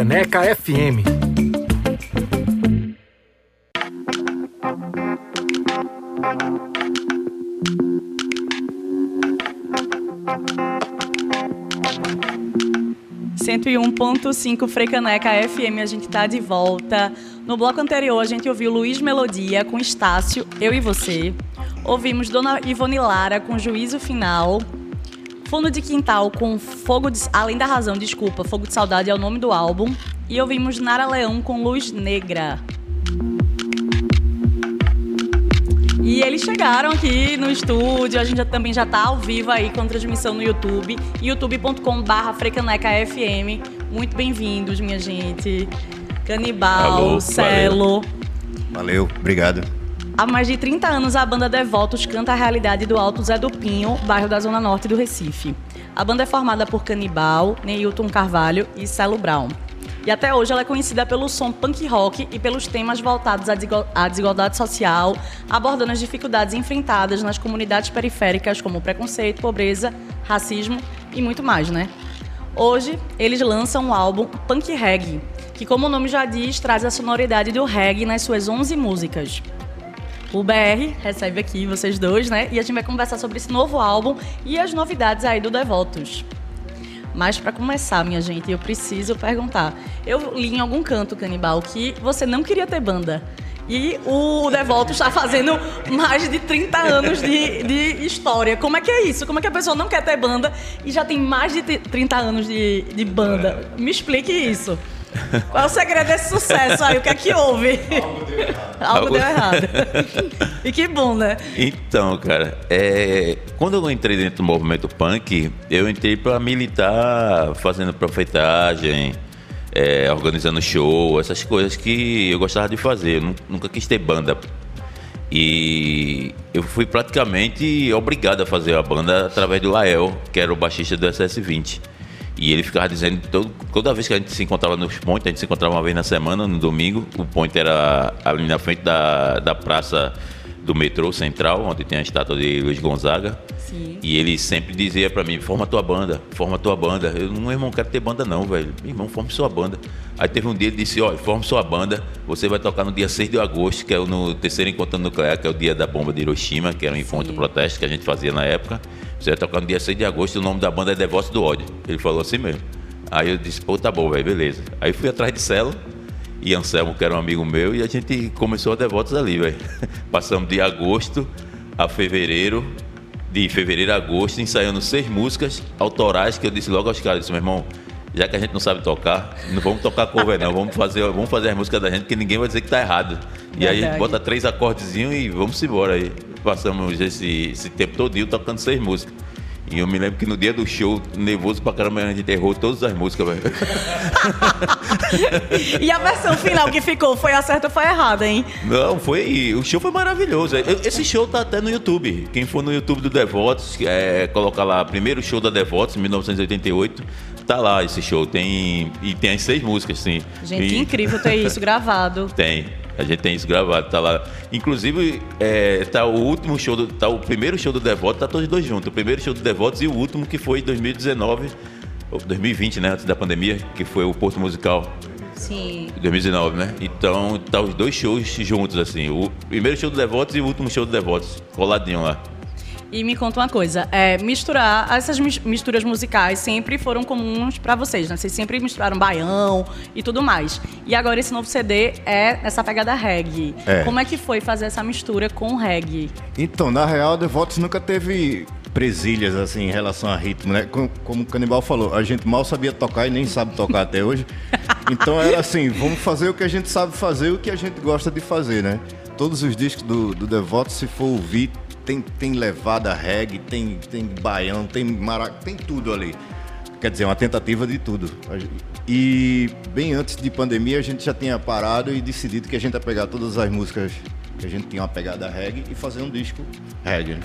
Frecaneca FM. Cento e um Frecaneca FM, a gente tá de volta. No bloco anterior a gente ouviu Luiz Melodia com Estácio, Eu e Você. Ouvimos Dona Ivone Lara com Juízo Final. Fundo de Quintal com Fogo de... Além da Razão, desculpa, Fogo de Saudade é o nome do álbum. E ouvimos Nara Leão com Luz Negra. E eles chegaram aqui no estúdio, a gente já, também já está ao vivo aí com transmissão no YouTube, youtube.com.br frecanecafm. Muito bem-vindos, minha gente. Canibal, Alô, Celo. Valeu, obrigado. Há mais de 30 anos, a banda Devotos canta a realidade do Alto Zé do Pinho, bairro da Zona Norte do Recife. A banda é formada por Canibal, Neilton Carvalho e Celo Brown. E até hoje ela é conhecida pelo som punk rock e pelos temas voltados à desigual- à desigualdade social, abordando as dificuldades enfrentadas nas comunidades periféricas como preconceito, pobreza, racismo e muito mais, né? Hoje, eles lançam um álbum Punk Reggae, que como o nome já diz, traz a sonoridade do reggae nas suas 11 músicas. O BR recebe aqui vocês dois, né? E a gente vai conversar sobre esse novo álbum e as novidades aí do Devotos. Mas para começar, minha gente, eu preciso perguntar. Eu li em algum canto, Canibal, que você não queria ter banda. E o Devotos está fazendo mais de 30 anos de, de história. Como é que é isso? Como é que a pessoa não quer ter banda e já tem mais de 30 anos de, de banda? Me explique isso. Qual é o segredo desse sucesso aí? O que é que houve? Algo Algo- deu errado. e que bom, né? Então, cara, é, quando eu entrei dentro do movimento punk, eu entrei pra militar, fazendo profetagem, é, organizando show, essas coisas que eu gostava de fazer. Eu nu- nunca quis ter banda. E eu fui praticamente obrigado a fazer a banda através do Lael, que era o baixista do SS20. E ele ficava dizendo, todo- toda vez que a gente se encontrava nos pontos, a gente se encontrava uma vez na semana, no domingo, o ponto era ali na frente da, da praça do metrô central, onde tem a estátua de Luiz Gonzaga. Sim. E ele sempre dizia pra mim, forma tua banda, forma tua banda. Eu, não, irmão, não quero ter banda não, velho. Meu irmão, forme sua banda. Aí teve um dia ele disse, olha, forme sua banda, você vai tocar no dia 6 de agosto, que é o no terceiro encontro nuclear, que é o dia da bomba de Hiroshima, que era um encontro protesto que a gente fazia na época. Você vai tocar no dia 6 de agosto, o nome da banda é Devoto do Ódio. Ele falou assim mesmo. Aí eu disse, pô, tá bom, velho, beleza. Aí fui atrás de Celo e Anselmo, que era um amigo meu, e a gente começou a Devotos ali, velho. Passamos de agosto a fevereiro, de fevereiro a agosto, ensaiando seis músicas autorais que eu disse logo aos caras, disse, meu irmão, já que a gente não sabe tocar, não vamos tocar cover não, vamos fazer, vamos fazer as músicas da gente que ninguém vai dizer que tá errado. E aí a gente bota três acordezinhos e vamos embora aí. Passamos esse, esse tempo todinho tocando seis músicas. E eu me lembro que no dia do show, nervoso pra caramba, a gente errou todas as músicas, velho. E a versão final que ficou foi a certa ou foi errada, hein? Não, foi. O show foi maravilhoso. Eu- Esse show tá até no YouTube. Quem for no YouTube do Devotos, é, coloca lá, primeiro show da Devotos, em 1988. Tá lá esse show. Tem. E tem as seis músicas, sim. Gente, E- incrível ter isso gravado. Tem. A gente tem isso gravado, tá lá. Inclusive, é, tá o último show, do, tá o primeiro show do Devoto, tá todos dois juntos. O primeiro show do Devotos e o último que foi em 2019, ou 2020, né, antes da pandemia, que foi o Porto Musical. Sim. 2019, né? Então tá os dois shows juntos, assim. O primeiro show do Devotos e o último show do Devotos, coladinho lá. E me conta uma coisa, é, misturar, essas mis- misturas musicais sempre foram comuns pra vocês, né? Vocês sempre misturaram baião e tudo mais. E agora esse novo CD é nessa pegada reggae. É. Como é que foi fazer essa mistura com reggae? Então, na real, Devotos nunca teve presilhas assim em relação a ritmo, né? Com- Como o Canibal falou, a gente mal sabia tocar e nem sabe tocar até hoje. Então era assim, vamos fazer o que a gente sabe fazer, o que a gente gosta de fazer, né? Todos os discos do, do Devotos, se for ouvir, tem, tem levada reggae, tem, tem baião, tem maraca, tem tudo ali. Quer dizer, uma tentativa de tudo. E bem antes de pandemia, a gente já tinha parado e decidido que a gente ia pegar todas as músicas que a gente tinha uma pegada reggae e fazer um disco reggae. né?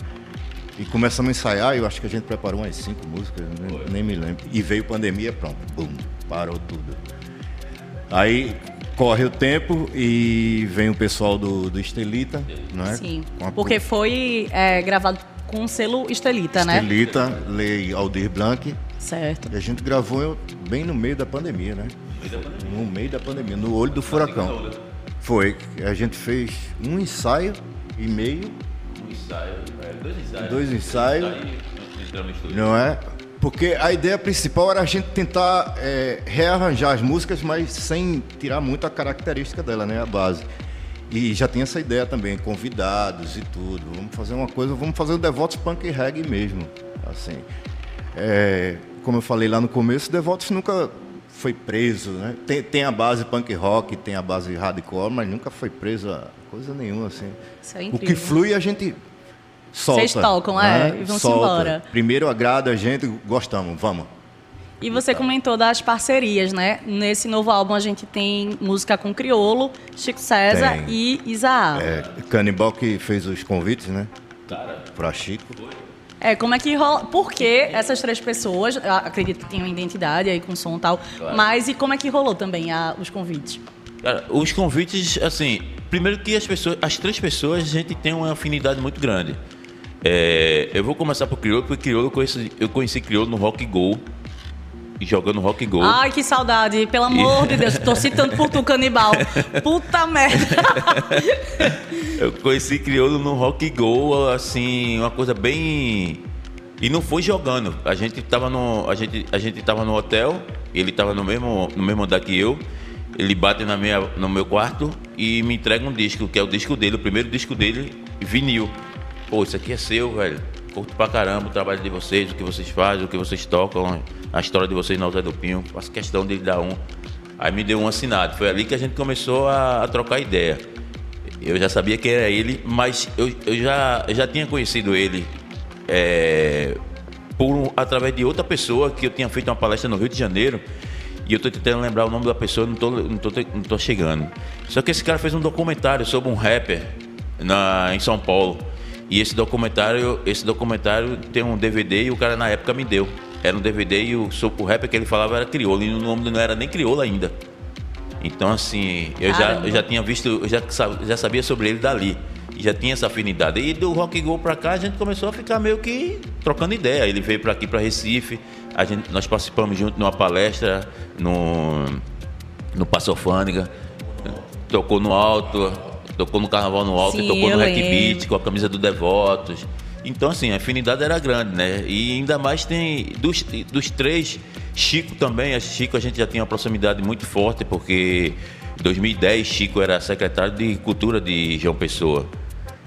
E começamos a ensaiar, eu acho que a gente preparou umas cinco músicas, nem, nem me lembro. E veio pandemia, pronto, bum, parou tudo. Aí corre o tempo e vem o pessoal do, do Estelita, né? Sim. A- Porque foi é, gravado com o selo Estelita, né? Estelita, Lei Aldir Blanc. Certo. E a gente gravou bem no meio da pandemia, né? no meio da pandemia, no olho do furacão. Foi. A gente fez um ensaio e meio. Um ensaio, é, dois ensaios. Dois ensaios. No estúdio. Não é? Porque a ideia principal era a gente tentar é, rearranjar as músicas, mas sem tirar muito a característica dela, né? A base. E já tinha essa ideia também, convidados e tudo. Vamos fazer uma coisa, vamos fazer o Devotos Punk Reggae mesmo. Assim. É, como eu falei lá no começo, Devotos nunca foi preso, né? Tem, tem a base punk rock, tem a base hardcore, mas nunca foi preso a coisa nenhuma, assim. Isso é o que flui a gente solta. Vocês tocam, é, né? e vão-se Solta. embora. Primeiro agrada a gente, gostamos, vamos. E você comentou das parcerias, né? Nesse novo álbum a gente tem música com Criolo, Chico César Tem. e Isaá. É, Canibal que fez os convites, né? Pra Chico. É, como é que rola? Por que essas três pessoas, acredito que tinham identidade aí com som e tal, Claro. mas e como é que rolou também a- os convites? Cara, os convites, assim, primeiro que as pessoas, as três pessoas, a gente tem uma afinidade muito grande. É, eu vou começar por Criolo, porque Criolo eu conheci, eu conheci Criolo no Rock Go, e jogando Rock Go. Ai, que saudade, pelo amor de Deus, tô citando por tu, canibal. Puta merda. Eu conheci Criolo no Rock Go, assim, uma coisa bem. E não foi jogando. A gente tava no, a gente, a gente tava no hotel, ele tava no mesmo, no mesmo andar que eu. Ele bate na minha, no meu quarto e me entrega um disco, que é o disco dele, o primeiro disco dele, vinil. Pô, isso aqui é seu, velho. Curto pra caramba o trabalho de vocês, o que vocês fazem, o que vocês tocam, a história de vocês na Zé do Pinho. Faço questão dele dar um. Aí me deu um assinado. Foi ali que a gente começou a, a trocar ideia. Eu já sabia que era ele, mas eu, eu já, já tinha conhecido ele é, por, através de outra pessoa que eu tinha feito uma palestra no Rio de Janeiro. E eu tô tentando lembrar o nome da pessoa, não tô, não tô, não tô chegando. Só que esse cara fez um documentário sobre um rapper na, em São Paulo. E esse documentário, esse documentário tem um DVD e o cara na época me deu. Era um DVD e o, o rapper que ele falava era crioulo, e o nome não era nem crioulo ainda. Então, assim, eu já, eu já tinha visto, eu já, já sabia sobre ele dali. E já tinha essa afinidade. E do Rock Go pra cá, a gente começou a ficar meio que trocando ideia. Ele veio para aqui, para Recife. A gente, nós participamos junto numa palestra no, no Passofânica. Tocou no alto, tocou no Carnaval no Alto, Sim, tocou no Hack. Beat com a camisa do Devotos. Então, assim, a afinidade era grande, né? E ainda mais tem. Dos, dos três, Chico também. A Chico a gente já tinha uma proximidade muito forte, porque em 2010 Chico era secretário de Cultura de João Pessoa.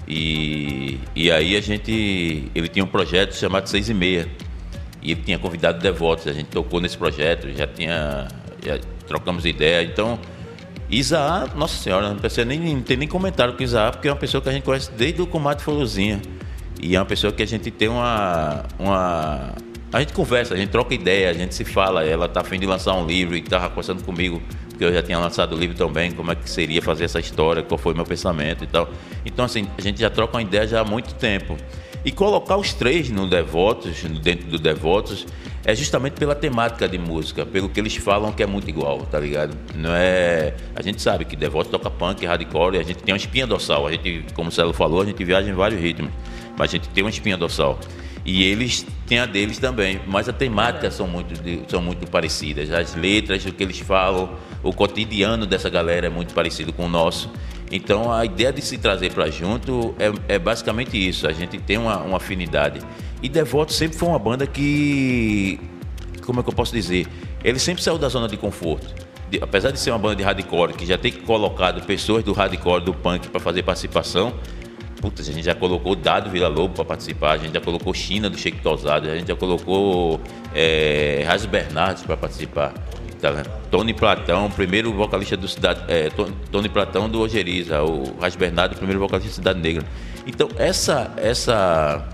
E, e aí a gente. Ele tinha um projeto chamado Seis e Meia. E ele tinha convidado devotos. A gente tocou nesse projeto, já tinha. Já trocamos ideia. Então. Isaá, nossa senhora, não precisa nem, não tem nem comentário com Isaá, porque é uma pessoa que a gente conhece desde o Combate Folozinha. E é uma pessoa que a gente tem uma, uma. A gente conversa, a gente troca ideia, a gente se fala. Ela tá afim de lançar um livro e estava conversando comigo, porque eu já tinha lançado o livro também, como é que seria fazer essa história, qual foi o meu pensamento e tal. Então, assim, a gente já troca uma ideia já há muito tempo. E colocar os três no Devotos, dentro do Devotos, é justamente pela temática de música, pelo que eles falam que é muito igual, tá ligado? Não é. A gente sabe que Devotos toca punk, hardcore, e a gente tem uma espinha dorsal. A gente, como o Celo falou, a gente viaja em vários ritmos, mas a gente tem uma espinha dorsal. E eles têm a deles também, mas a temática são muito, são muito parecidas. As letras, o que eles falam, o cotidiano dessa galera é muito parecido com o nosso. Então a ideia de se trazer para junto é, é basicamente isso. A gente tem uma, uma afinidade. E Devoto sempre foi uma banda que, como é que eu posso dizer? Ele sempre saiu da zona de conforto. De- apesar de ser uma banda de hardcore que já tem colocado pessoas do hardcore, do punk para fazer participação, Putz, a gente já colocou Dado Vila Lobo para participar, a gente já colocou China do Sheik Tosado, a gente já colocou é, Raz Bernardes para participar. Tá? Tony Platão, primeiro vocalista do Cidade. É, Tony, Platão do Ojeriza, o Raz Bernardo, primeiro vocalista da Cidade Negra. Então, essa. essa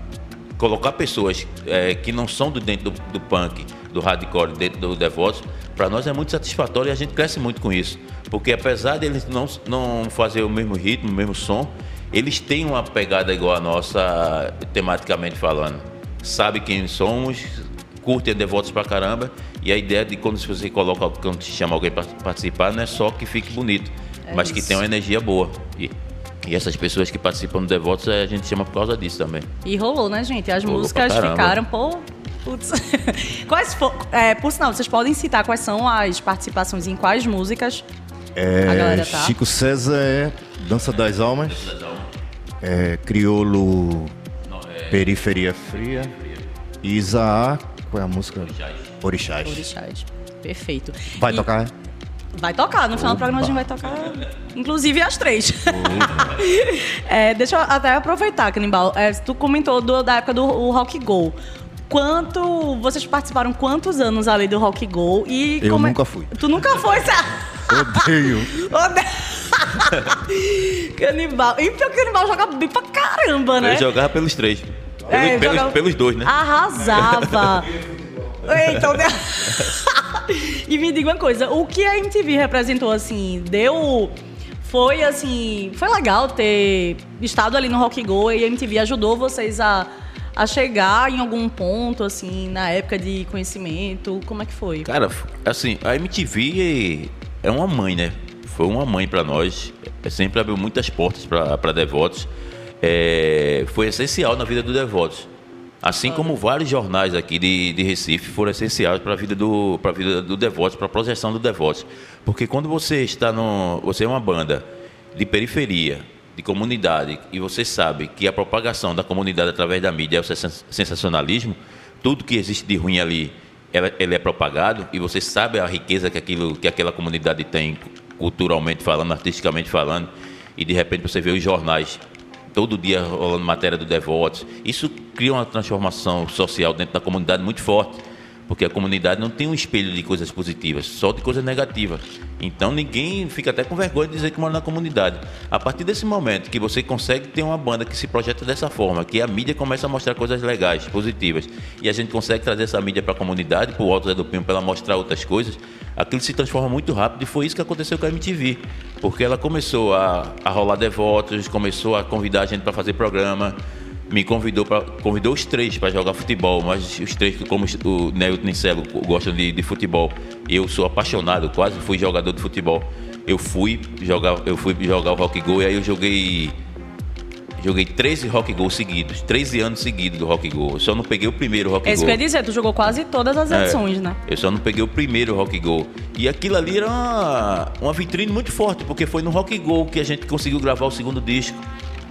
colocar pessoas é, que não são do dentro do, do punk, do hardcore, dentro do Devotos, para nós é muito satisfatório e a gente cresce muito com isso. Porque apesar deles não, não fazer o mesmo ritmo, o mesmo som, eles têm uma pegada igual a nossa, tematicamente falando. Sabe quem somos, curtem Devotos pra caramba, e a ideia de quando você coloca, quando te chama alguém para participar, não é só que fique bonito, É mas que isso. tenha uma energia boa. E, e essas pessoas que participam do Devotos, a gente chama por causa disso também. E rolou, né, gente? As Rolou músicas ficaram, pô, Putz. Quais fo- é, por sinal, vocês podem citar quais são as participações em quais músicas? É, A galera tá. Chico César é Dança das Almas. É, Criolo Periferia Fria. Isaá, qual é a música? Orixás. Orixás. Perfeito. Vai E- tocar? Vai tocar, no final do programa a gente vai tocar, inclusive as três. É, deixa eu até aproveitar, Canibal. É, tu comentou do- da época do Rock Go. Quanto. Vocês participaram quantos anos ali do Rock Go? E Eu como é- nunca fui. Tu nunca foi, Cé? Odeio. Ode- Canibal. E o Canibal joga bem pra caramba, né? Eu jogava pelos três. Pelos, É, pelos, jogava- pelos dois, né? Arrasava. Então, e me diga uma coisa, o que a MTV representou assim, deu foi assim, foi legal ter estado ali no Rock Go e a MTV ajudou vocês a, a chegar em algum ponto assim, na época de conhecimento, como é que foi? Cara, assim, a MTV é uma mãe, né? Foi uma mãe pra nós. É, Sempre abriu muitas portas pra pra devotos. É, foi essencial na vida do devotos. Assim como vários jornais aqui de, de Recife foram essenciais para a vida do para vida do devotos, para a projeção do devotos. Porque quando você está no, você é uma banda de periferia, de comunidade, e você sabe que a propagação da comunidade através da mídia é o sens- sensacionalismo, tudo que existe de ruim ali, ela- ele é propagado, e você sabe a riqueza que, aquilo, que aquela comunidade tem, culturalmente falando, artisticamente falando, e de repente você vê os jornais todo dia rolando matéria do Devotos. Isso cria uma transformação social dentro da comunidade muito forte, porque a comunidade não tem um espelho de coisas positivas, só de coisas negativas. Então ninguém fica até com vergonha de dizer que mora na comunidade. A partir desse momento que você consegue ter uma banda que se projeta dessa forma, que a mídia começa a mostrar coisas legais, positivas, e a gente consegue trazer essa mídia para a comunidade, para o Alto Zé do Pinho, para ela mostrar outras coisas, aquilo se transforma muito rápido e foi isso que aconteceu com a MTV. Porque ela começou a, a rolar devotos, começou a convidar a gente para fazer programa, me convidou para convidou os três para jogar futebol, mas os três, como o Neilton e Celo gostam de, de futebol, eu sou apaixonado, quase fui jogador de futebol. Eu fui jogar, eu fui jogar o Rock Go e aí eu joguei joguei 13 Rock Go seguidos, 13 anos seguidos do Rock Go. Eu só não peguei o primeiro Rock É isso Go. que eu ia dizer, tu jogou quase todas as É, edições, né? Eu só não peguei o primeiro Rock Go. E aquilo ali era uma, uma vitrine muito forte, porque foi no Rock Go que a gente conseguiu gravar o segundo disco.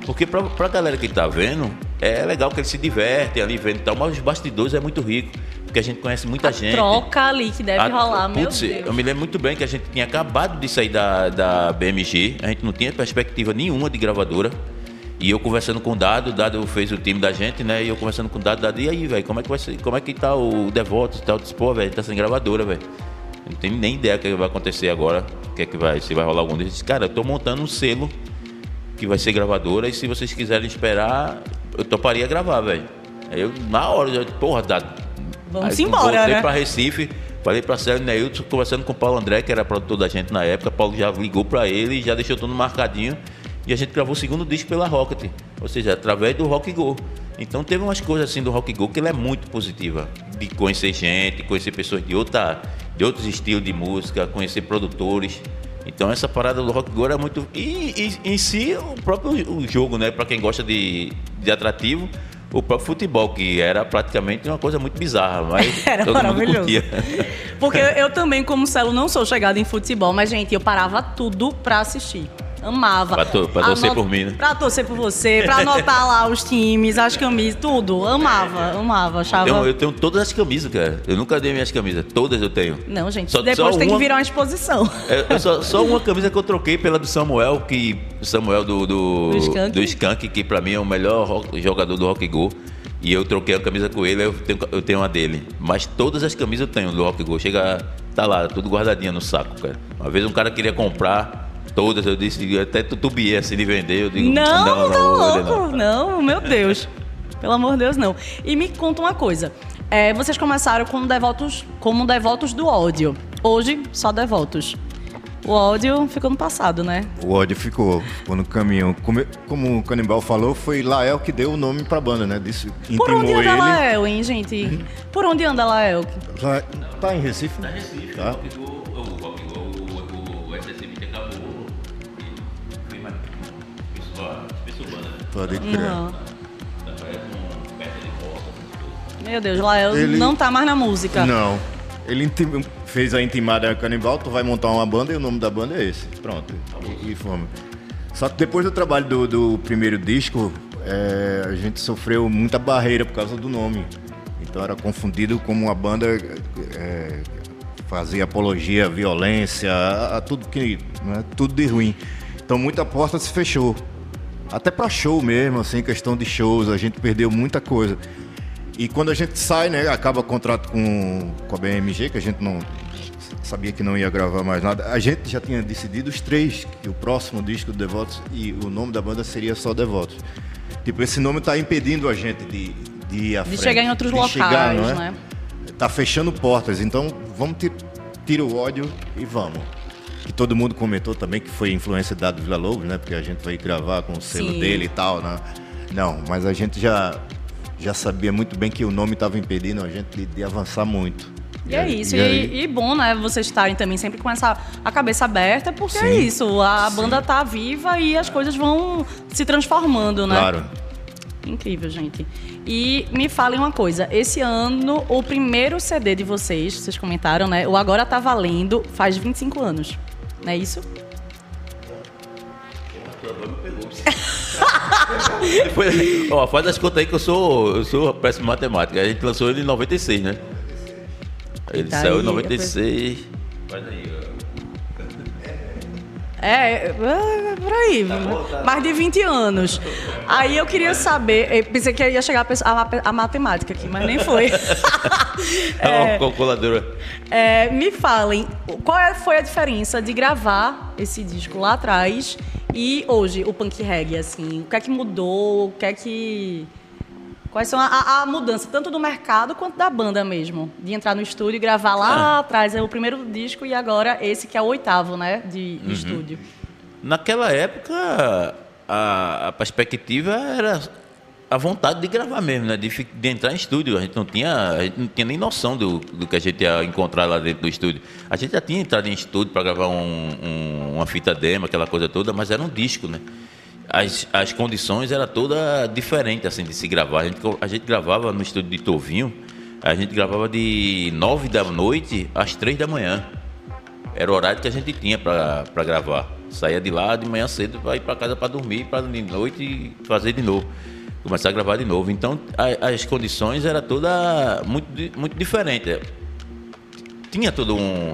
Porque pra, pra galera que tá vendo, é legal que eles se divertem ali vendo e tal, mas os bastidores é muito rico, porque a gente conhece muita gente. Troca ali que deve A- rolar, meu Putz, Deus. Eu me lembro muito bem que a gente tinha acabado de sair da, da BMG, a gente não tinha perspectiva nenhuma de gravadora. E eu conversando com o Dado, o Dado fez o time da gente, né? E eu conversando com o Dado, Dado, e aí, velho, como é que vai ser? Como é que tá o Devoto e tal? Eu disse, pô, velho, tá sem gravadora, velho. Não tenho nem ideia do que vai acontecer agora, o que é que vai, se vai rolar algum disse, cara, eu tô montando um selo que vai ser gravadora, e se vocês quiserem esperar, eu toparia gravar, velho. Aí eu, na hora, eu, porra, Dado. Vamos Aí, embora, voltei né? pra Recife, falei pra Célio Neilton, conversando com o Paulo André, que era produtor da gente na época. Paulo já ligou pra ele, já deixou tudo marcadinho. E a gente gravou o segundo disco pela Rocket, ou seja, através do Rock Go. Então teve umas coisas assim do Rock Go que ele é muito positiva. De conhecer gente, conhecer pessoas de, outra, de outros estilos de música, conhecer produtores. Então essa parada do Rock Go era muito. E, e em si o próprio o jogo, né? Pra quem gosta de, de atrativo, o próprio futebol, que era praticamente uma coisa muito bizarra, mas Era todo mundo maravilhoso. curtia. Porque eu, eu também, como Celo, não sou chegada em futebol, mas, gente, eu parava tudo pra assistir. Amava. Pra to- pra torcer por mim, né? Pra torcer por você, pra anotar lá os times, as camisas, tudo. Amava, amava, achava. Tenho- eu tenho todas as camisas, cara. Eu nunca dei minhas camisas, todas eu tenho. Não, gente, Só- depois só tem que uma- virar uma exposição. É só, só uma camisa que eu troquei pela do Samuel, que Samuel do, do, Do Skank? do Skank, que pra mim é o melhor rock- jogador do Rock Go. E eu troquei a camisa com ele, eu tenho, eu tenho uma dele. Mas todas as camisas eu tenho do Rock Go. Chega, tá lá, tudo guardadinha no saco, cara. Uma vez um cara queria comprar todas, eu disse, eu até tutubiei assim de vender. Eu digo, Não, não, não, vou vender, louco. Não. meu Deus. Pelo amor de Deus, não. E me conta uma coisa. É, vocês começaram como devotos, como devotos do ódio. Hoje, só devotos. O ódio ficou no passado, né? O ódio ficou, ficou no caminho. Como, como o Canibal falou, foi Lael que deu o nome pra banda, né? Disse, Por onde anda ele. Lael, hein, gente? Por onde anda Lael? Lá- Tá em Recife? Tá Recife, Tá. Pode crer. Um porta. Meu Deus, Lael Ele- não tá mais na música. Não. Ele intim- fez a intimada canibal, tu vai montar uma banda e o nome da banda é esse. Pronto. E, e fomos. Só que depois do trabalho do, do primeiro disco, é, a gente sofreu muita barreira por causa do nome. Então era confundido como uma banda é, fazia apologia à violência, a, a tudo que. né, tudo de ruim. Então muita porta se fechou. Até pra show mesmo, assim, questão de shows, a gente perdeu muita coisa. E quando a gente sai, né, acaba o contrato com, com a BMG, que a gente não sabia que não ia gravar mais nada. A gente já tinha decidido os três, que o próximo disco do Devotos e o nome da banda seria só Devotos. Tipo, esse nome tá impedindo a gente de, de ir à De frente. chegar em outros de locais, chegar, não é? né? Tá fechando portas, então vamos ti- tira o ódio e vamos. E todo mundo comentou também que foi influência da do Vila Lobos, né? Porque a gente vai gravar com o selo Sim. dele e tal, né? Não, mas a gente já, já sabia muito bem que o nome estava impedindo a gente de, de avançar muito. E é aí- isso. e E, e bom, né? Vocês estarem também sempre com essa a cabeça aberta, porque é Sim. isso. A banda tá viva e as coisas vão se transformando, né? Claro. Incrível, gente. E me falem uma coisa. Esse ano, o primeiro CD de vocês, vocês comentaram, né? O Agora Tá Valendo, faz 25 anos. Não é isso? Depois, ó, faz as contas aí que eu sou, eu sou péssimo em matemática. A gente lançou ele em 96, né? Ele Tá saiu aí, em 96. Faz aí, ó. É, é, por aí. Mais de 20 anos. Aí eu queria saber. Eu pensei que ia chegar a, a, matemática aqui, mas nem foi. É uma calculadora. É, me falem, qual é- foi a diferença de gravar esse disco lá atrás e hoje, o punk reggae, assim? O que é que mudou? O que é que... Quais são a, a- mudança, tanto do mercado quanto da banda mesmo? De entrar no estúdio e gravar lá atrás, é o primeiro disco e agora esse que é o oitavo, né, de, de estúdio. Naquela época, a, a perspectiva era a vontade de gravar mesmo, né? De, de entrar em estúdio. A gente não tinha, a gente não tinha nem noção do, do que a gente ia encontrar lá dentro do estúdio. A gente já tinha entrado em estúdio para gravar um- um- uma fita demo, aquela coisa toda, mas era um disco, né? As, as condições eram toda diferente assim de se gravar. A gente, a gente gravava no estúdio de Tovinho, a gente gravava de nove da noite às três da manhã. Era o horário que a gente tinha para gravar. Saía de lá de manhã cedo para ir para casa para dormir, para de noite fazer de novo. Começar a gravar de novo. Então a- as condições eram toda muito, muito diferente. Tinha todo um,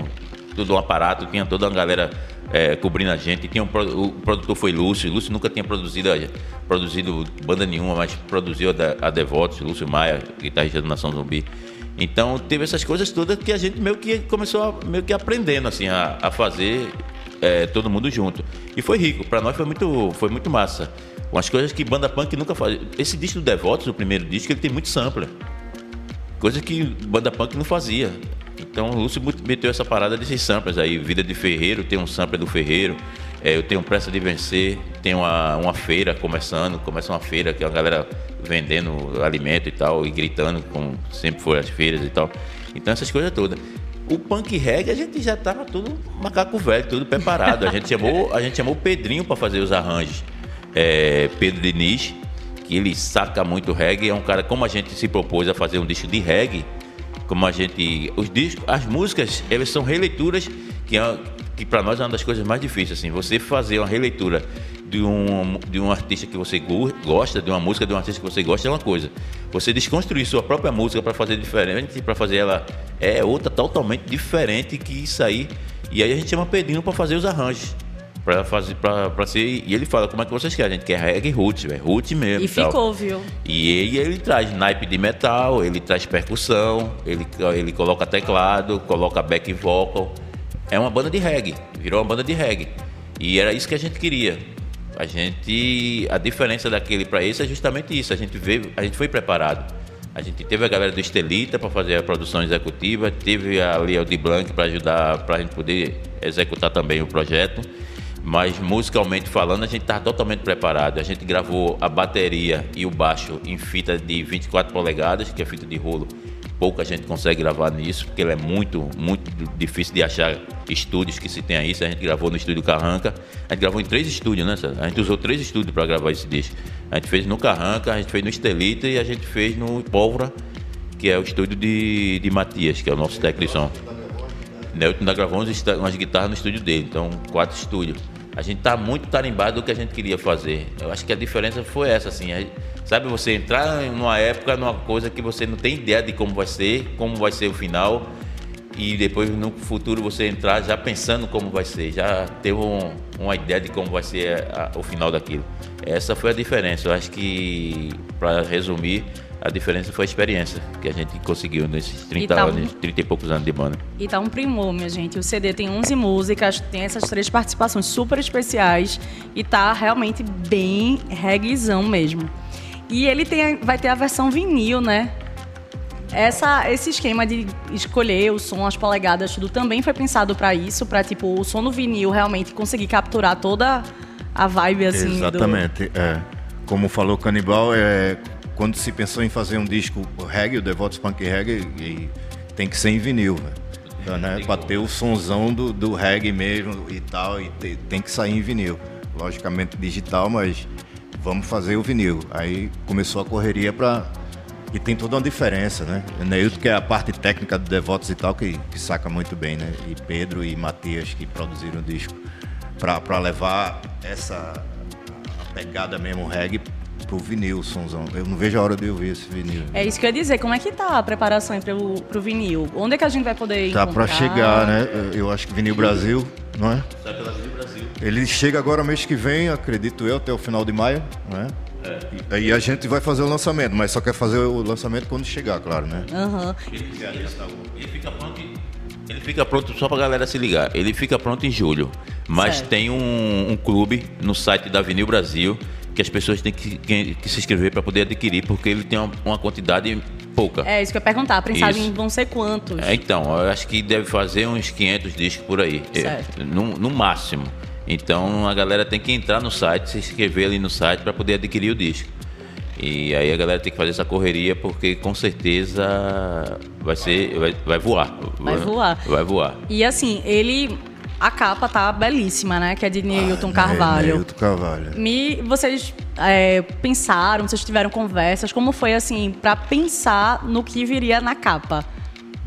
todo um aparato, tinha toda uma galera eh, cobrindo a gente. Tinha um, o produtor foi Lúcio. Lúcio nunca tinha produzido, produzido banda nenhuma, mas produziu a, a Devotos, Lúcio Maia, guitarrista do Nação Zumbi. Então teve essas coisas todas que a gente meio que começou a, meio que aprendendo assim a, a fazer é, todo mundo junto. E foi rico, para nós foi muito, foi muito massa. Umas coisas que banda punk nunca faz. Esse disco do Devotos, o primeiro disco, ele tem muito sampler. Coisa que banda punk não fazia. Então o Lúcio meteu essa parada desses samples aí. Vida de Ferreiro, tem um sampler do Ferreiro. É, eu tenho Pressa de Vencer, tem uma, uma feira começando, começa uma feira que a galera vendendo alimento e tal, e gritando, como sempre foi as feiras e tal. Então essas coisas todas. O punk reggae a gente já tava tudo macaco velho, tudo preparado. A gente chamou, a gente chamou o Pedrinho para fazer os arranjos. É, Pedro Diniz, que ele saca muito reggae, é um cara como a gente se propôs a fazer um disco de reggae, como a gente os discos, as músicas, elas são releituras que é, que para nós é uma das coisas mais difíceis assim, você fazer uma releitura de um de um artista que você go- gosta, de uma música de um artista que você gosta é uma coisa. Você desconstruir sua própria música para fazer diferente, para fazer ela é outra totalmente diferente que isso aí. E aí a gente chama Pedrinho para fazer os arranjos. Pra fazer, pra, pra ser. E ele fala, como é que vocês querem? A gente quer reggae roots, velho. Roots mesmo. E tal. ficou, viu? E ele, ele traz naipe de metal, ele traz percussão, ele, ele coloca teclado, coloca back vocal. É uma banda de reggae, virou uma banda de reggae. E era isso que a gente queria. A gente. A diferença daquele para esse é justamente isso. A gente veio, a gente foi preparado. A gente teve a galera do Estelita para fazer a produção executiva, teve a Liel de Blanc para ajudar, para a gente poder executar também o projeto. Mas musicalmente falando, a gente estava totalmente preparado. A gente gravou a bateria e o baixo em fita de 24 polegadas, que é fita de rolo. Pouca gente consegue gravar nisso, porque ele é muito, muito difícil de achar estúdios que se tenha isso. A gente gravou no estúdio Carranca. A gente gravou em três estúdios, né? César? A gente usou três estúdios para gravar esse disco. A gente fez no Carranca, a gente fez no Estelita e a gente fez no Pólvora, que é o estúdio de, de Matias, que é o nosso técnico de som. Nelton ainda gravou umas, umas guitarras no estúdio dele, então quatro estúdios. A gente tá muito tarimbado do que a gente queria fazer. Eu acho que a diferença foi essa, assim. A, sabe, você entrar numa época, numa coisa que você não tem ideia de como vai ser, como vai ser o final, e depois no futuro você entrar já pensando como vai ser, já ter um, uma ideia de como vai ser a, o final daquilo. Essa foi a diferença. Eu acho que, para resumir, a diferença foi a experiência que a gente conseguiu nesses 30 tá anos, um... 30 e poucos anos de banda. E tá um primor, minha gente. O CD tem 11 músicas, tem essas três participações super especiais e tá realmente bem reguizão mesmo. E ele tem, vai ter a versão vinil, né? Essa, esse esquema de escolher o som, as polegadas, tudo também foi pensado para isso, para tipo o som no vinil realmente conseguir capturar toda a vibe assim. Exatamente. Do... É. Como falou Canibal, é quando se pensou em fazer um disco reggae, o Devotos Punk Reggae, tem que ser em vinil, então, né? Para ter o sonzão do, do reggae mesmo e tal, e te, tem que sair em vinil. Logicamente digital, mas vamos fazer o vinil. Aí começou a correria para e tem toda uma diferença, né? Neilton, que é a parte técnica do Devotos e tal, que, que saca muito bem, né? E Pedro e Matias, que produziram o disco, para levar essa pegada mesmo reggae pro vinil, sonzão. Eu não vejo a hora de eu ver esse vinil. É isso que eu ia dizer. Como é que tá a preparação pro, pro vinil? Onde é que a gente vai poder Tá para chegar, né? Eu acho que Vinil Brasil, não é? Sai pela Vinil Brasil. Ele chega agora mês que vem, acredito eu, até o final de maio, não é? É. E aí a gente vai fazer o lançamento, mas só quer fazer o lançamento quando chegar, claro, né? Uhum. Ele, ele, fica pronto, ele fica pronto só pra galera se ligar. Ele fica pronto em julho. Mas certo. tem um, um, clube no site da Vinil Brasil que as pessoas têm que, que, que se inscrever para poder adquirir, porque ele tem uma, uma, quantidade pouca. É isso que eu ia perguntar. A prensagem vão ser quantos? É, então, eu acho que deve fazer uns 500 discos por aí. É, no, no máximo. Então a galera tem que entrar no site, se inscrever ali no site para poder adquirir o disco. E aí a galera tem que fazer essa correria porque com certeza vai ser vai, vai voar. Vai voar. Vai voar. E assim, ele a capa tá belíssima, né? Que é de Neilton ah, Carvalho. Neilton Carvalho. Me, vocês é, pensaram, vocês tiveram conversas, como foi assim, para pensar no que viria na capa?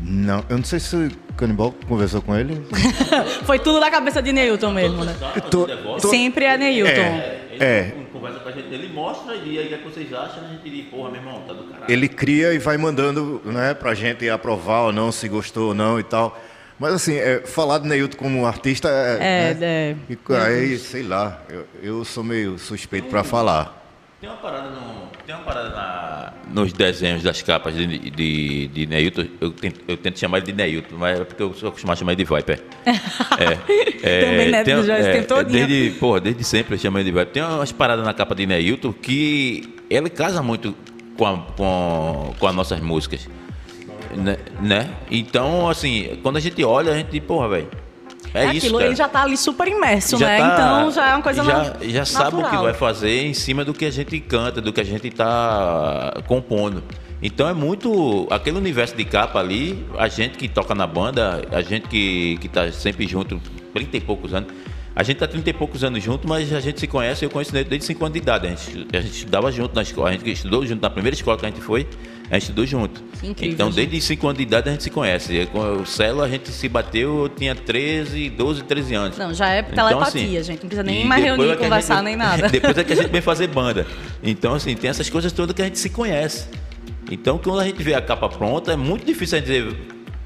Não, eu não sei se o Canibal conversou com ele. foi tudo na cabeça de Neilton mesmo, né? Tô, tô... Sempre é Neilton. É. Ele é. conversa com a gente, ele mostra e aí o que vocês acham, a gente diz, porra, meu irmão, tá do caralho. Ele cria e vai mandando, né, pra gente aprovar ou não, se gostou ou não e tal. Mas assim, é, falar de Neilton como artista é. É, né? é. E, aí, sei lá, eu, eu sou meio suspeito para falar. Tem uma parada, no, tem uma parada na, nos desenhos das capas de, de, de Neilton, eu tento, eu tento chamar ele de Neilton, mas é porque eu sou acostumado a chamar ele de Viper. É, é, Também Neto tem, já é, é, desde, porra, desde sempre eu chamo ele de Viper. Tem umas paradas na capa de Neilton que ele casa muito com, a, com, com as nossas músicas. Né, né? Então, assim, quando a gente olha, a gente, porra, velho. É, é isso, aquilo, cara. ele já tá ali super imerso, já né? Tá, então já é uma coisa Já, já sabe o que vai fazer em cima do que a gente canta, do que a gente tá compondo. Então é muito. Aquele universo de capa ali, a gente que toca na banda, a gente que, que tá sempre junto, 30 e poucos anos. A gente tá 30 e poucos anos junto, mas a gente se conhece, eu conheço desde 5 anos de idade. A gente, a gente estudava junto na escola, a gente estudou junto na primeira escola que a gente foi. A gente estudou junto. Incrível, então, desde 5 anos de idade a gente se conhece. Com o Celo a gente se bateu, eu tinha 13, 12, 13 anos. Não, já é então, telepatia, assim, gente. Não precisa nem mais reunir, é conversar, gente, nem nada. depois é que a gente vem fazer banda. Então, assim, tem essas coisas todas que a gente se conhece. Então, quando a gente vê a capa pronta, é muito difícil a gente dizer,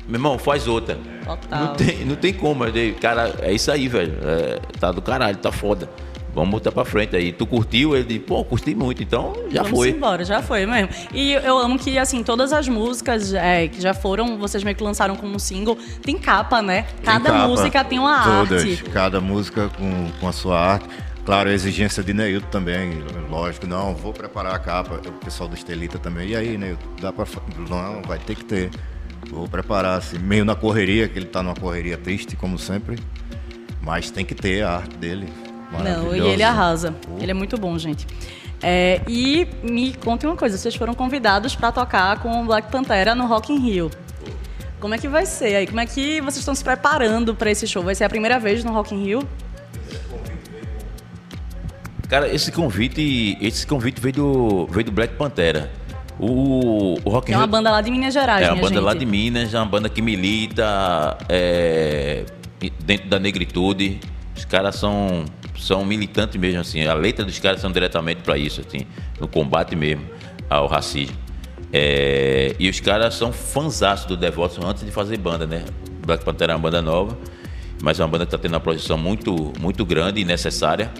meu irmão, faz outra. Total. Não tem, não tem como. Cara, é isso aí, velho. É, tá do caralho, tá foda vamos botar pra frente aí. Tu curtiu? Ele disse, pô, curti muito, então já vamos foi. embora, já foi mesmo. E eu amo que, assim, todas as músicas é, que já foram, vocês meio que lançaram como single, tem capa, né? Cada capa, música tem uma todas, arte. Cada música com, com a sua arte. Claro, a exigência de Neilton também, lógico, não, vou preparar a capa, o pessoal do Estelita também. E aí, Neilton, dá pra. Não, vai ter que ter. Vou preparar, assim, meio na correria, que ele tá numa correria triste, como sempre. Mas tem que ter a arte dele. Não, e ele arrasa. Ele é muito bom, gente. É, e me conte uma coisa, vocês foram convidados para tocar com o Black Pantera no Rock in Rio. Como é que vai ser aí? Como é que vocês estão se preparando para esse show? Vai ser a primeira vez no Rock in Rio? Cara, esse convite, esse convite veio do, veio do Black Pantera. O, o Rock in É uma Rio- banda lá de Minas Gerais, é uma banda gente. lá de Minas, é uma banda que milita é, dentro da negritude. Os caras são, são militantes mesmo, assim. A letra dos caras são diretamente para isso, assim, no combate mesmo ao racismo. É, e os caras são fãzaços do Devotos antes de fazer banda, né? Black Panther é uma banda nova, mas é uma banda que está tendo uma projeção muito, muito grande e necessária.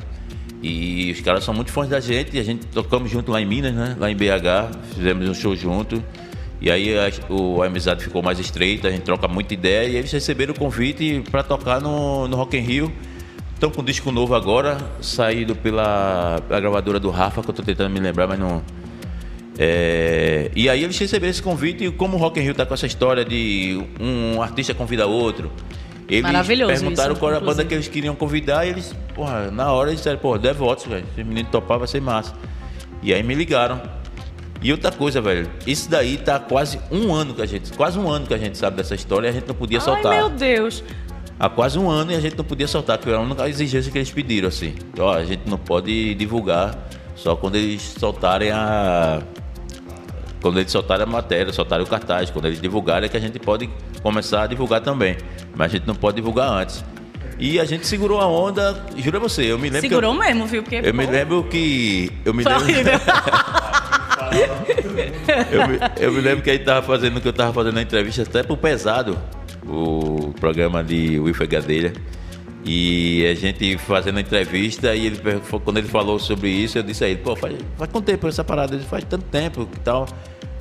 E os caras são muito fãs da gente, e a gente tocamos junto lá em Minas, né? Lá em BH, fizemos um show junto. E aí a, o- a amizade ficou mais estreita, a gente troca muita ideia e eles receberam o convite para tocar no, no Rock in Rio. Estão com um disco novo agora, saído pela, pela gravadora do Rafa, que eu tô tentando me lembrar, mas não. É, e aí eles receberam esse convite e como o Rock in Rio tá com essa história de um artista convida outro, eles Maravilhoso perguntaram isso, qual era a banda que eles queriam convidar e eles, porra, na hora eles disseram, pô, Devotos, velho, se o menino topar vai ser massa. E aí me ligaram. E outra coisa, velho, isso daí tá quase um ano que a gente, quase um ano que a gente sabe dessa história e a gente não podia Ai, soltar. meu Deus. Há quase um ano e a gente não podia soltar, que era a única exigência que eles pediram, assim. Ó, a gente não pode divulgar só quando eles soltarem a. Quando eles soltarem a matéria, soltarem o cartaz, quando eles divulgarem é que a gente pode começar a divulgar também. Mas a gente não pode divulgar antes. E a gente segurou a onda, juro a você, eu me lembro Segurou que. mesmo, viu? Porque, Eu, eu me pô, lembro que. Eu me lembro. eu, me, eu me lembro que ele tava fazendo, que eu tava fazendo a entrevista até pro Pesado, o programa de Wilfer Gadelha. E a gente fazendo a entrevista e ele, quando ele falou sobre isso, eu disse a ele, pô, faz, faz quanto tempo essa parada? Ele faz tanto tempo e tal.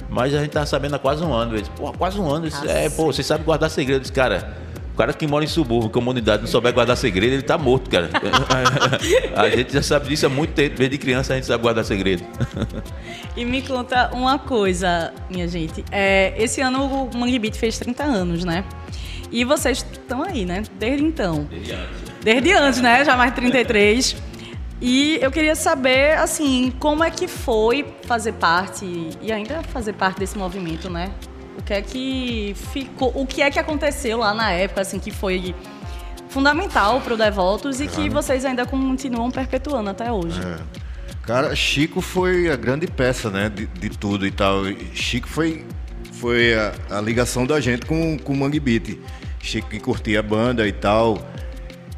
Mas a gente tava sabendo há quase um ano. Ele disse, pô, quase um ano. Disse, é, pô, você sabe guardar segredo. Eu disse, cara, o cara que mora em subúrbio, comunidade, não souber guardar segredo, ele tá morto, cara. a gente já sabe disso há muito tempo. Desde criança a gente sabe guardar segredo. E me conta uma coisa, minha gente. É, esse ano o Mangue Beat fez 30 anos, né? E vocês estão aí, né? Desde então. Desde antes, né? Já mais de 33. E eu queria saber, assim, como é que foi fazer parte e ainda fazer parte desse movimento, né? O que é que ficou, o que é que aconteceu lá na época, assim, que foi fundamental para o Devotos e que vocês ainda continuam perpetuando até hoje. Cara, Chico foi a grande peça, né, de, de tudo e tal. Chico foi, foi a, a ligação da gente com, com o Mangue Beat. Chico que curtia a banda e tal.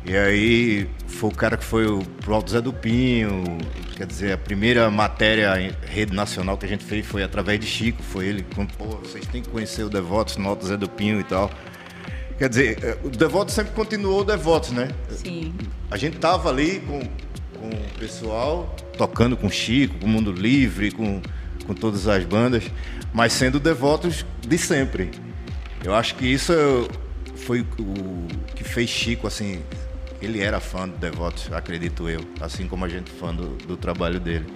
E aí foi o cara que foi o, pro Alto Zé do Pinho. Quer dizer, a primeira matéria em rede nacional que a gente fez foi através de Chico. Foi ele que pô, vocês têm que conhecer o Devotos no Alto Zé do Pinho e tal. Quer dizer, eh, o Devotos sempre continuou o Devotos, né? Sim. A gente tava ali com, com o pessoal, tocando com Chico, com o Mundo Livre, com, com todas as bandas, mas sendo devotos de sempre. Eu acho que isso foi o que fez Chico, assim, ele era fã do Devotos, acredito eu, assim como a gente fã do, do trabalho dele.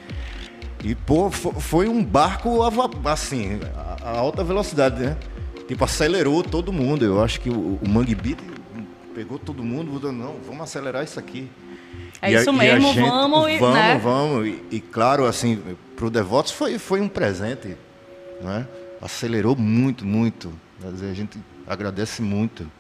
E, pô, fo- foi um barco, assim, a, alta velocidade, né? Tipo, acelerou todo mundo. Eu acho que o, o Mangue Beat pegou todo mundo, mudou, não, vamos acelerar isso aqui. É E isso a mesmo, gente- vamos e, Vamos, né? vamos. E, e, claro, assim, pro Devotos foi, foi um presente, né? Acelerou muito, muito. Quer dizer, a gente agradece muito.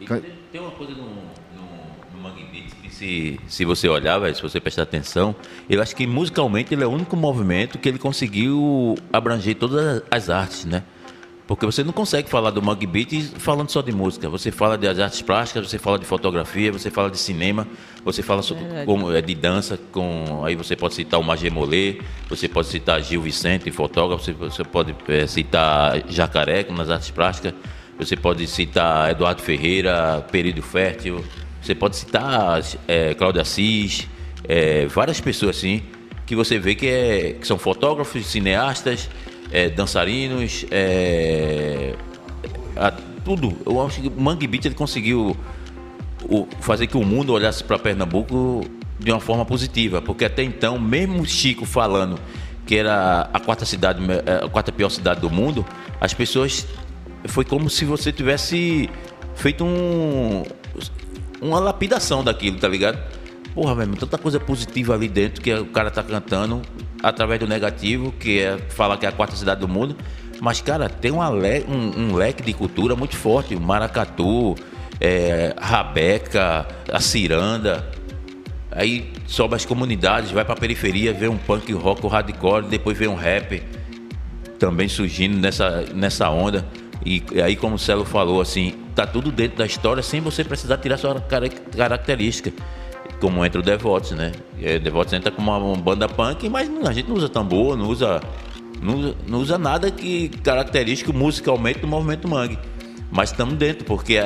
E Tem, tem uma coisa no, no, no Mangue Beats que se, se você olhar, velho, se você prestar atenção, eu acho que musicalmente ele é o único movimento que ele conseguiu abranger todas as artes, né? Porque você não consegue falar do Mangue Beat falando só de música. Você fala de artes plásticas, você fala de fotografia, você fala de cinema, você fala sobre, como, é, de dança, com, aí você pode citar o Magé Mollet, você pode citar Gil Vicente, fotógrafo, você, você pode é, citar Jacaré, como nas artes plásticas, você pode citar Eduardo Ferreira, Período Fértil, você pode citar é, Cláudio Assis, é, várias pessoas assim, que você vê que, é, que são fotógrafos, cineastas, é, dançarinos, é, a- tudo. Eu acho que o Mangue Beat ele conseguiu o- fazer que o mundo olhasse para Pernambuco de uma forma positiva, porque até então, mesmo Chico falando que era a quarta cidade, eh, a quarta pior cidade do mundo, as pessoas foi como se você tivesse feito um uma lapidação daquilo, tá ligado? Porra, irmão, tanta coisa positiva ali dentro que o cara tá cantando através do negativo, que é falar que é a quarta cidade do mundo. Mas, cara, tem uma le- um, um leque de cultura muito forte. Maracatu, é, Rabeca, a Ciranda. Aí sobe as comunidades, vai pra periferia, vê um punk rock, o hardcore, depois vê um rap. também surgindo nessa, nessa onda. E aí, como o Celo falou, assim, tá tudo dentro da história sem você precisar tirar sua característica. Como entra o Devotes, né? E Devotes entra como uma banda punk, mas a gente não usa tambor, não usa, não não usa nada que característico musicalmente do movimento mangue. Mas estamos dentro, porque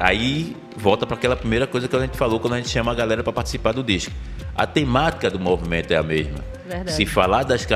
aí volta para aquela primeira coisa que a gente falou quando a gente chama a galera para participar do disco. A temática do movimento é a mesma. Verdade. Se falar das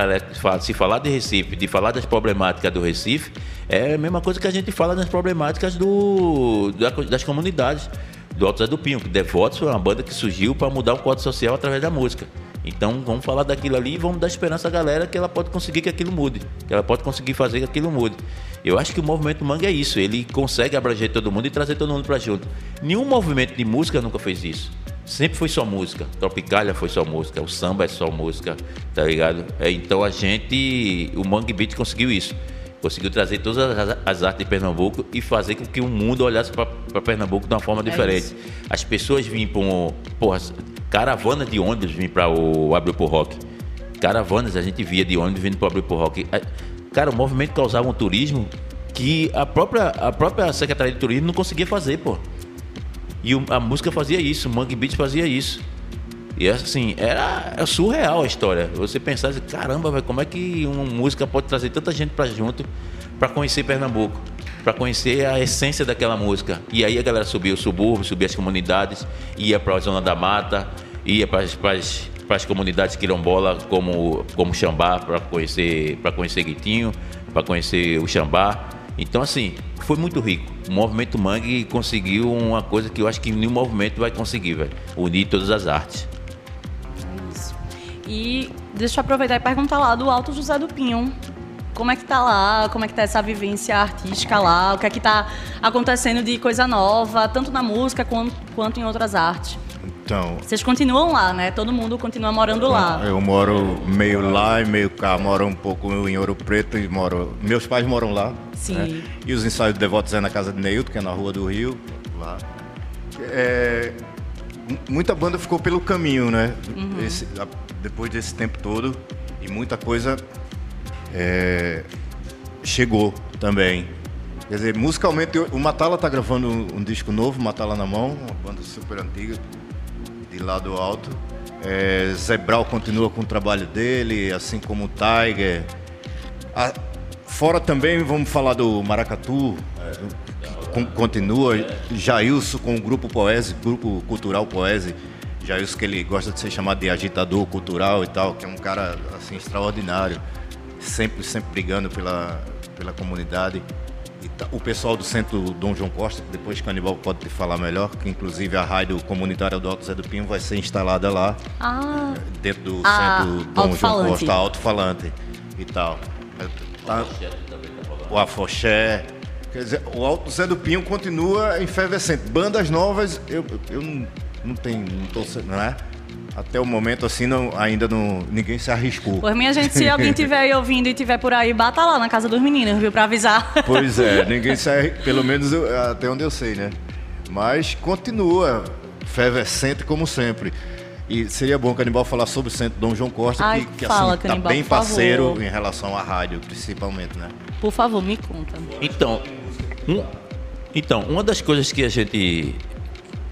se falar de Recife, de falar das problemáticas do Recife, é a mesma coisa que a gente fala das problemáticas do, das comunidades do Alto Zé do Pinho, que Devotos foi uma banda que surgiu para mudar o quadro social através da música. Então vamos falar daquilo ali e vamos dar esperança à galera que ela pode conseguir que aquilo mude, que ela pode conseguir fazer que aquilo mude. Eu acho que o movimento manga é isso, ele consegue abranger todo mundo e trazer todo mundo para junto. Nenhum movimento de música nunca fez isso. Sempre foi só música. Tropicália foi só música, o samba é só música, tá ligado? É, então a gente, o Mangue Beat conseguiu isso. Conseguiu trazer todas as, as, artes de Pernambuco e fazer com que o mundo olhasse para Pernambuco de uma forma é diferente. Isso. As pessoas vinham para um. Porra, caravana de ônibus vinham para o Abril por Rock. Caravanas a gente via de ônibus vindo para o Abril por Rock. Cara, o movimento causava um turismo que a própria, a própria Secretaria de Turismo não conseguia fazer, pô. E a música fazia isso, o Mangue Beat fazia isso. E assim, era, era surreal a história. Você pensar assim, caramba, véio, como é que uma música pode trazer tanta gente para junto para conhecer Pernambuco, para conhecer a essência daquela música. E aí a galera subia o subúrbio, subia as comunidades, ia para a zona da mata, ia para as para as comunidades quilombola como como Xambá para conhecer para conhecer Guitinho, para conhecer o Xambá. Então assim, foi muito rico. O movimento Mangue conseguiu uma coisa que eu acho que nenhum movimento vai conseguir, velho, unir todas as artes. E deixa eu aproveitar e perguntar lá do Alto José do Pinho. Como é que tá lá? Como é que tá essa vivência artística lá? O que é que tá acontecendo de coisa nova, tanto na música quanto, quanto em outras artes? Então. Vocês continuam lá, né? Todo mundo continua morando lá. Eu moro meio lá e meio cá, moro um pouco em Ouro Preto e moro. Meus pais moram lá. Sim. Né? E os ensaios de devotos é na casa de Neilton, que é na rua do Rio, lá. É, muita banda ficou pelo caminho, né? Uhum. Esse, depois desse tempo todo. E muita coisa é, chegou também. Quer dizer, musicalmente, o Matala tá gravando um, disco novo, Matala na mão, uma banda super antiga, de lado alto. É, Zebral continua com o trabalho dele, assim como o Tiger. A, fora também, vamos falar do Maracatu, é, continua. Jailson com o Grupo Poese, Grupo Cultural Poese. Jailson que ele gosta de ser chamado de agitador cultural e tal, que é um cara assim extraordinário, sempre sempre brigando pela, pela comunidade. Tá, o pessoal do centro Dom João Costa, que depois Canibal pode te falar melhor, que inclusive a rádio comunitária do Alto Zé do Pinho vai ser instalada lá, ah, dentro do ah, centro Dom João Costa, alto-falante e tal. Tá, o Afoxé. Quer dizer, o Alto Zé do Pinho continua efervescente. Bandas novas, eu, eu não, não tenho, não tô, não é? Até o momento, assim, não, ainda não, ninguém se arriscou. Por minha gente, se alguém estiver aí ouvindo e estiver por aí, bata lá na casa dos meninos, viu? Pra avisar. Pois é, ninguém se arriscou, pelo menos eu, até onde eu sei, né? Mas continua efervescente como sempre. E seria bom o Canibal falar sobre o Centro Dom João Costa, Ai, que, que fala, assim, tá Canibal, bem parceiro favor. em relação à rádio, principalmente, né? Por favor, me conta. Então, um, então, uma das coisas que a gente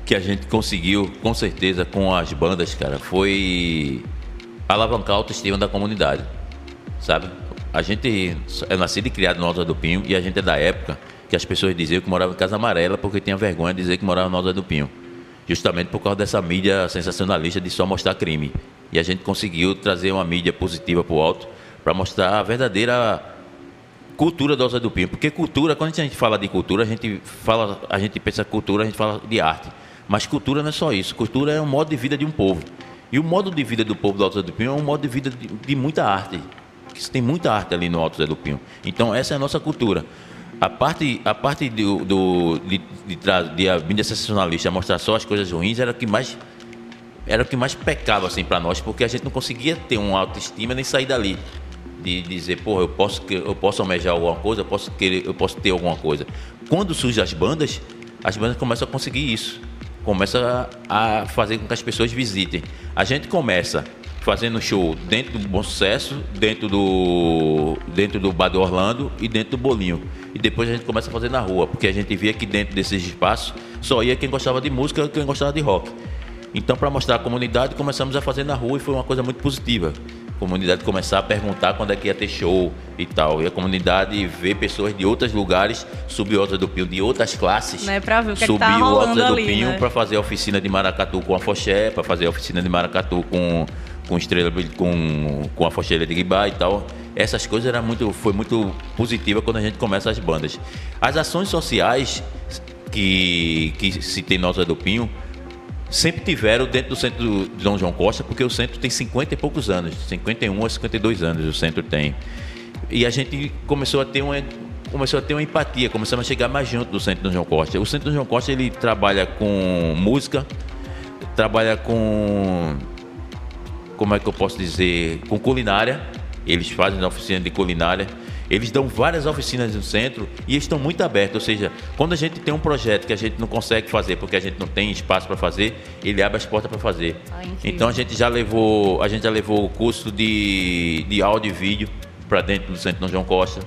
que a gente conseguiu, com certeza, com as bandas, cara, foi alavancar a autoestima da comunidade, sabe? A gente é nascido e criado no Alto do Pinho e a gente é da época que as pessoas diziam que morava em Casa Amarela porque tinha vergonha de dizer que morava no Alto do Pinho. Justamente por causa dessa mídia sensacionalista de só mostrar crime. E a gente conseguiu trazer uma mídia positiva para o alto para mostrar a verdadeira cultura do Alto do Pinho. Porque cultura, quando a gente fala de cultura, a gente fala, a gente pensa cultura, a gente fala de arte. Mas cultura não é só isso. Cultura é um modo de vida de um povo. E o modo de vida do povo do Alto Zé do Pinho é um modo de vida de, de muita arte. Que tem muita arte ali no Alto Zé do Pinho. Então essa é a nossa cultura. A parte, a parte do, do de, de, de, a mídia sensacionalista mostrar só as coisas ruins era o que mais era o que mais pecava assim para nós, porque a gente não conseguia ter uma autoestima nem sair dali de dizer, porra, eu posso eu posso almejar alguma coisa, eu posso querer, eu posso ter alguma coisa. Quando surgem as bandas, as bandas começam a conseguir isso começa a fazer com que as pessoas visitem. A gente começa fazendo show dentro do Bom Sucesso, dentro do dentro do Bar do Orlando e dentro do Bolinho. E depois a gente começa a fazer na rua, porque a gente via que dentro desses espaços só ia quem gostava de música quem gostava de rock. Então, para mostrar a comunidade, começamos a fazer na rua e foi uma coisa muito positiva. A comunidade começar a perguntar quando é que ia ter show e tal. E a comunidade ver pessoas de outros lugares subir o Alto do Pinho, de outras classes. Né, pra ver o que é que subir tá o Alto rolando do ali, Pinho né? para fazer a oficina de maracatu com a Foché, para fazer a oficina de maracatu com, com estrela com, com a Focheira de Guibá e tal. Essas coisas era muito, foi muito positiva quando a gente começa as bandas. As ações sociais que, que se tem na Alta do Pinho sempre tiveram dentro do centro do- de Dom João Costa, porque o centro tem 50 e poucos anos, 51 a 52 anos o centro tem. E a gente começou a ter uma começou a ter uma empatia, começamos a chegar mais junto do centro do Dom João Costa. O centro do Dom João Costa ele trabalha com música, trabalha com como é que eu posso dizer, com culinária. Eles fazem a oficina de culinária. Eles dão várias oficinas no centro e estão muito abertos. Ou seja, quando a gente tem um projeto que a gente não consegue fazer porque a gente não tem espaço para fazer, ele abre as portas para fazer. Ah, então a gente já levou, a gente já levou o curso de, de áudio e vídeo para dentro do centro Dom João Costa.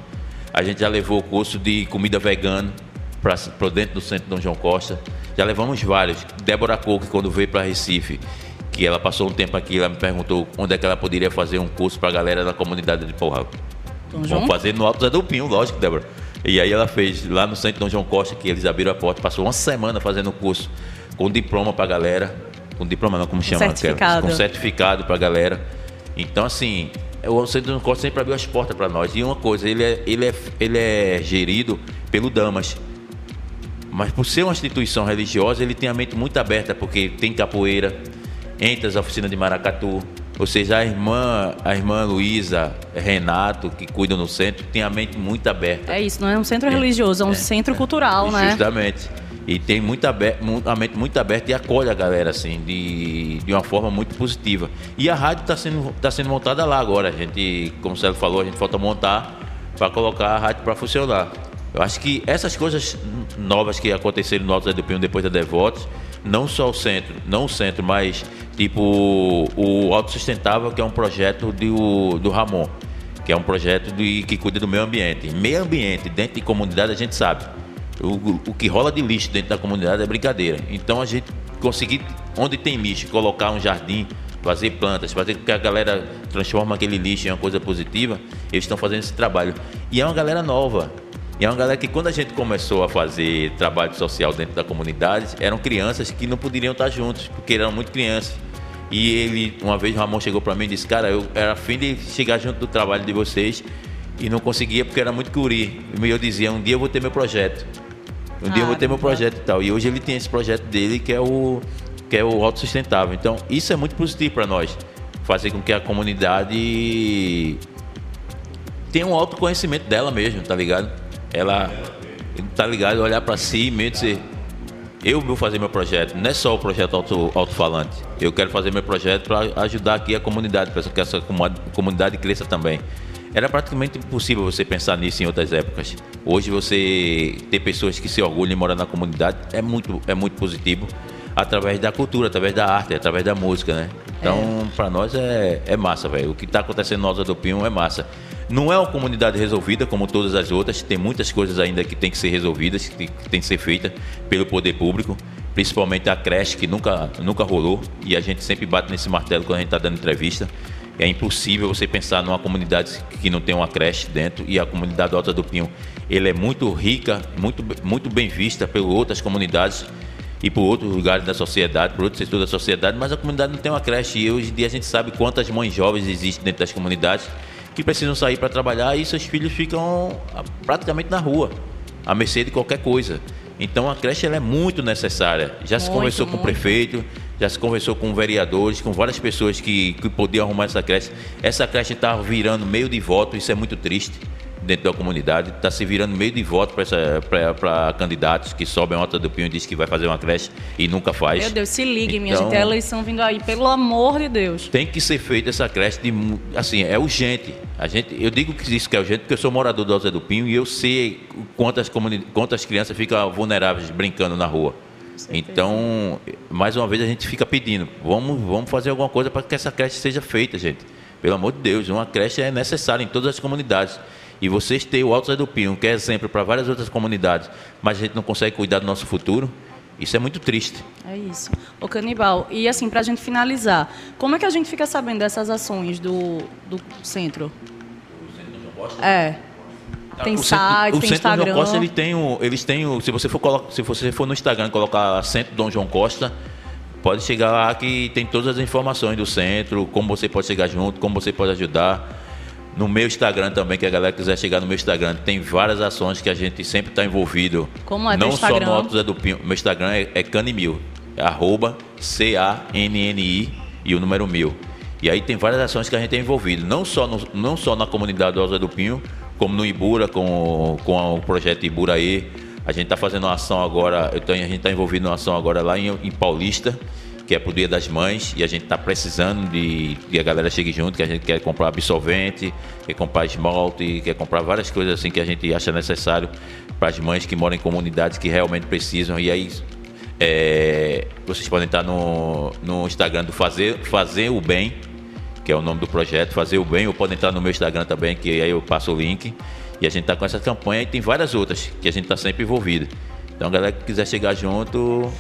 A gente já levou o curso de comida vegana para dentro do centro Dom João Costa. Já levamos vários. Débora Coque, quando veio para Recife, que ela passou um tempo aqui, ela me perguntou onde é que ela poderia fazer um curso para a galera da comunidade de Porra. Vamos fazer no Alto Zé do Pinho, lógico, Débora. E aí ela fez lá no centro Dom João Costa, que eles abriram a porta, passou uma semana fazendo o curso com diploma para a galera. Com diploma não, como chama? certificado. Com certificado para a galera. Então, assim, o centro Dom João Costa sempre abriu as portas para nós. E uma coisa, ele é, ele, é, ele é gerido pelo Damas. Mas por ser uma instituição religiosa, ele tem a mente muito aberta, porque tem capoeira, entra as oficinas de maracatu. Ou seja, a irmã, a irmã Luísa, Renato, que cuidam no centro, tem a mente muito aberta. É isso, não é um centro religioso, é um centro cultural, né? Justamente. E tem muito aberto, a mente muito aberta e acolhe a galera, assim, de, de uma forma muito positiva. E a rádio está sendo, tá sendo montada lá agora. A gente, como o Célio falou, a gente falta montar para colocar a rádio para funcionar. Eu acho que essas coisas novas que aconteceram no Alto Zé do Pinho depois da Devotos, não só o centro, não o centro, mas tipo o Autossustentável, que é um projeto do, do Ramon, que é um projeto de, que cuida do meio ambiente. Meio ambiente, dentro de comunidade, a gente sabe. O, o que rola de lixo dentro da comunidade é brincadeira. Então a gente conseguir, onde tem lixo, colocar um jardim, fazer plantas, fazer com que a galera transforme aquele lixo em uma coisa positiva, eles estão fazendo esse trabalho. E é uma galera nova. E é uma galera que quando a gente começou a fazer trabalho social dentro da comunidade, eram crianças que não poderiam estar juntos, porque eram muito crianças. E ele, uma vez o Ramon chegou para mim e disse, cara, eu era afim de chegar junto do trabalho de vocês e não conseguia porque era muito curi. E eu dizia, um dia eu vou ter meu projeto. Um dia eu vou ter meu projeto e tal. E hoje ele tem esse projeto dele que é o que é o autossustentável. Então, isso é muito positivo para nós. Fazer com que a comunidade tenha um autoconhecimento dela mesmo, tá ligado? Ela tá ligado, olhar para si e mesmo dizer, eu vou fazer meu projeto, não é só o projeto alto- alto-falante. Eu quero fazer meu projeto para ajudar aqui a comunidade, para que essa comu- comunidade cresça também. Era praticamente impossível você pensar nisso em outras épocas. Hoje você ter pessoas que se orgulham de morar na comunidade é muito, é muito positivo através da cultura, através da arte, através da música, né? Então, para nós é, é massa, velho. O que está acontecendo no Alto do Pinho é massa. Não é uma comunidade resolvida como todas as outras, tem muitas coisas ainda que tem que ser resolvidas, que tem que ser feitas pelo poder público, principalmente a creche que nunca, nunca rolou. E a gente sempre bate nesse martelo quando a gente está dando entrevista. É impossível você pensar numa comunidade que não tem uma creche dentro. E a comunidade Alta do Pinho, ele é muito rica, muito, muito bem vista por outras comunidades e por outros lugares da sociedade, por outros setores da sociedade, mas a comunidade não tem uma creche. E hoje em dia a gente sabe quantas mães jovens existem dentro das comunidades que precisam sair para trabalhar e seus filhos ficam ah, praticamente na rua, à mercê de qualquer coisa. Então a creche ela é muito necessária. Já se Muito, conversou com o muito. prefeito, já se conversou com vereadores, com várias pessoas que, que podiam arrumar essa creche. Essa creche está virando meio de voto, isso é muito triste dentro da comunidade. Está se virando meio de voto para candidatos que sobem a nota do Pinho e diz que vai fazer uma creche e nunca faz. Meu Deus, se ligue, minha Então- gente. É a eleição vindo aí, pelo amor de Deus. Tem que ser feita essa creche de assim, é urgente. A gente, eu digo que isso que é urgente porque eu sou morador do Alto Zé do Pinho e eu sei quantas quantas crianças ficam vulneráveis brincando na rua. Então, mais uma vez a gente fica pedindo, vamos, vamos fazer alguma coisa para que essa creche seja feita, gente. Pelo amor de Deus, uma creche é necessária em todas as comunidades. E vocês têm o Alto Zé do Pinho, que é exemplo para várias outras comunidades, mas a gente não consegue cuidar do nosso futuro, isso é muito triste. É isso. O Canibal, e assim, para a gente finalizar, como é que a gente fica sabendo dessas ações do, do centro? O centro Costa? É. Tem o site, centro, tem o Instagram. Centro do João Costa, ele tem o, eles têm o, se você for se você for no Instagram colocar Centro Dom João Costa, pode chegar lá que tem todas as informações do centro, como você pode chegar junto, como você pode ajudar. No meu Instagram também, que a galera quiser chegar no meu Instagram, tem várias ações que a gente sempre está envolvido. Como é Não só no Alto Zé do Pinho. Meu Instagram é, é Canimil. É arroba C-A-N-N-I e o número mil. E aí tem várias ações que a gente é envolvido. Não só, no- não só na comunidade do Alto Zé do Pinho, como no Ibura, com, com o projeto Iburaê. A gente está fazendo uma ação agora, eu tenho- a gente está envolvido numa ação agora lá em, em Paulista, que é pro Dia das Mães, e a gente está precisando de que a galera chegue junto, que a gente quer comprar absorvente, quer comprar esmalte, quer comprar várias coisas assim que a gente acha necessário para as mães que moram em comunidades que realmente precisam. E aí é, vocês podem estar no, no Instagram do Fazer, Fazer o Bem, que é o nome do projeto, Fazer o Bem, ou podem entrar no meu Instagram também, que aí eu passo o link. E a gente está com essa campanha e tem várias outras que a gente está sempre envolvido. Então, galera que quiser chegar junto,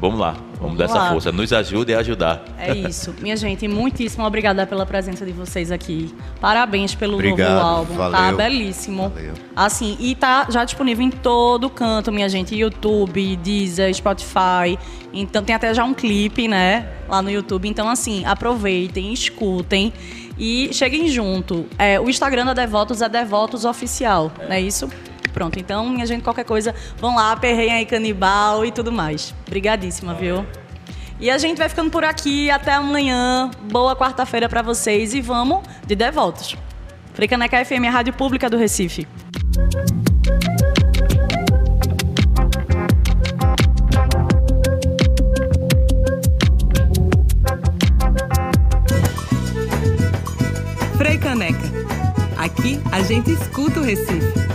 vamos lá, vamos, Vamos dar essa força. Nos ajude a ajudar. É isso. Minha gente, muitíssimo obrigada pela presença de vocês aqui. Parabéns pelo Obrigado, novo álbum. Tá valeu. belíssimo. Valeu. Assim, e tá já disponível em todo canto, minha gente. YouTube, Deezer, Spotify. Então tem até já um clipe, né? Lá no YouTube. Então, assim, aproveitem, escutem e cheguem junto. É, o Instagram da Devotos é Devotos Oficial, não é isso? Pronto, então, minha gente, qualquer coisa, vão lá, perreiem aí canibal e tudo mais. Obrigadíssima, viu? E a gente vai ficando por aqui. Até amanhã. Boa quarta-feira pra vocês. E vamos de Devotos. Fricaneca FM, a rádio pública do Recife. Frei Caneca. Aqui a gente escuta o Recife.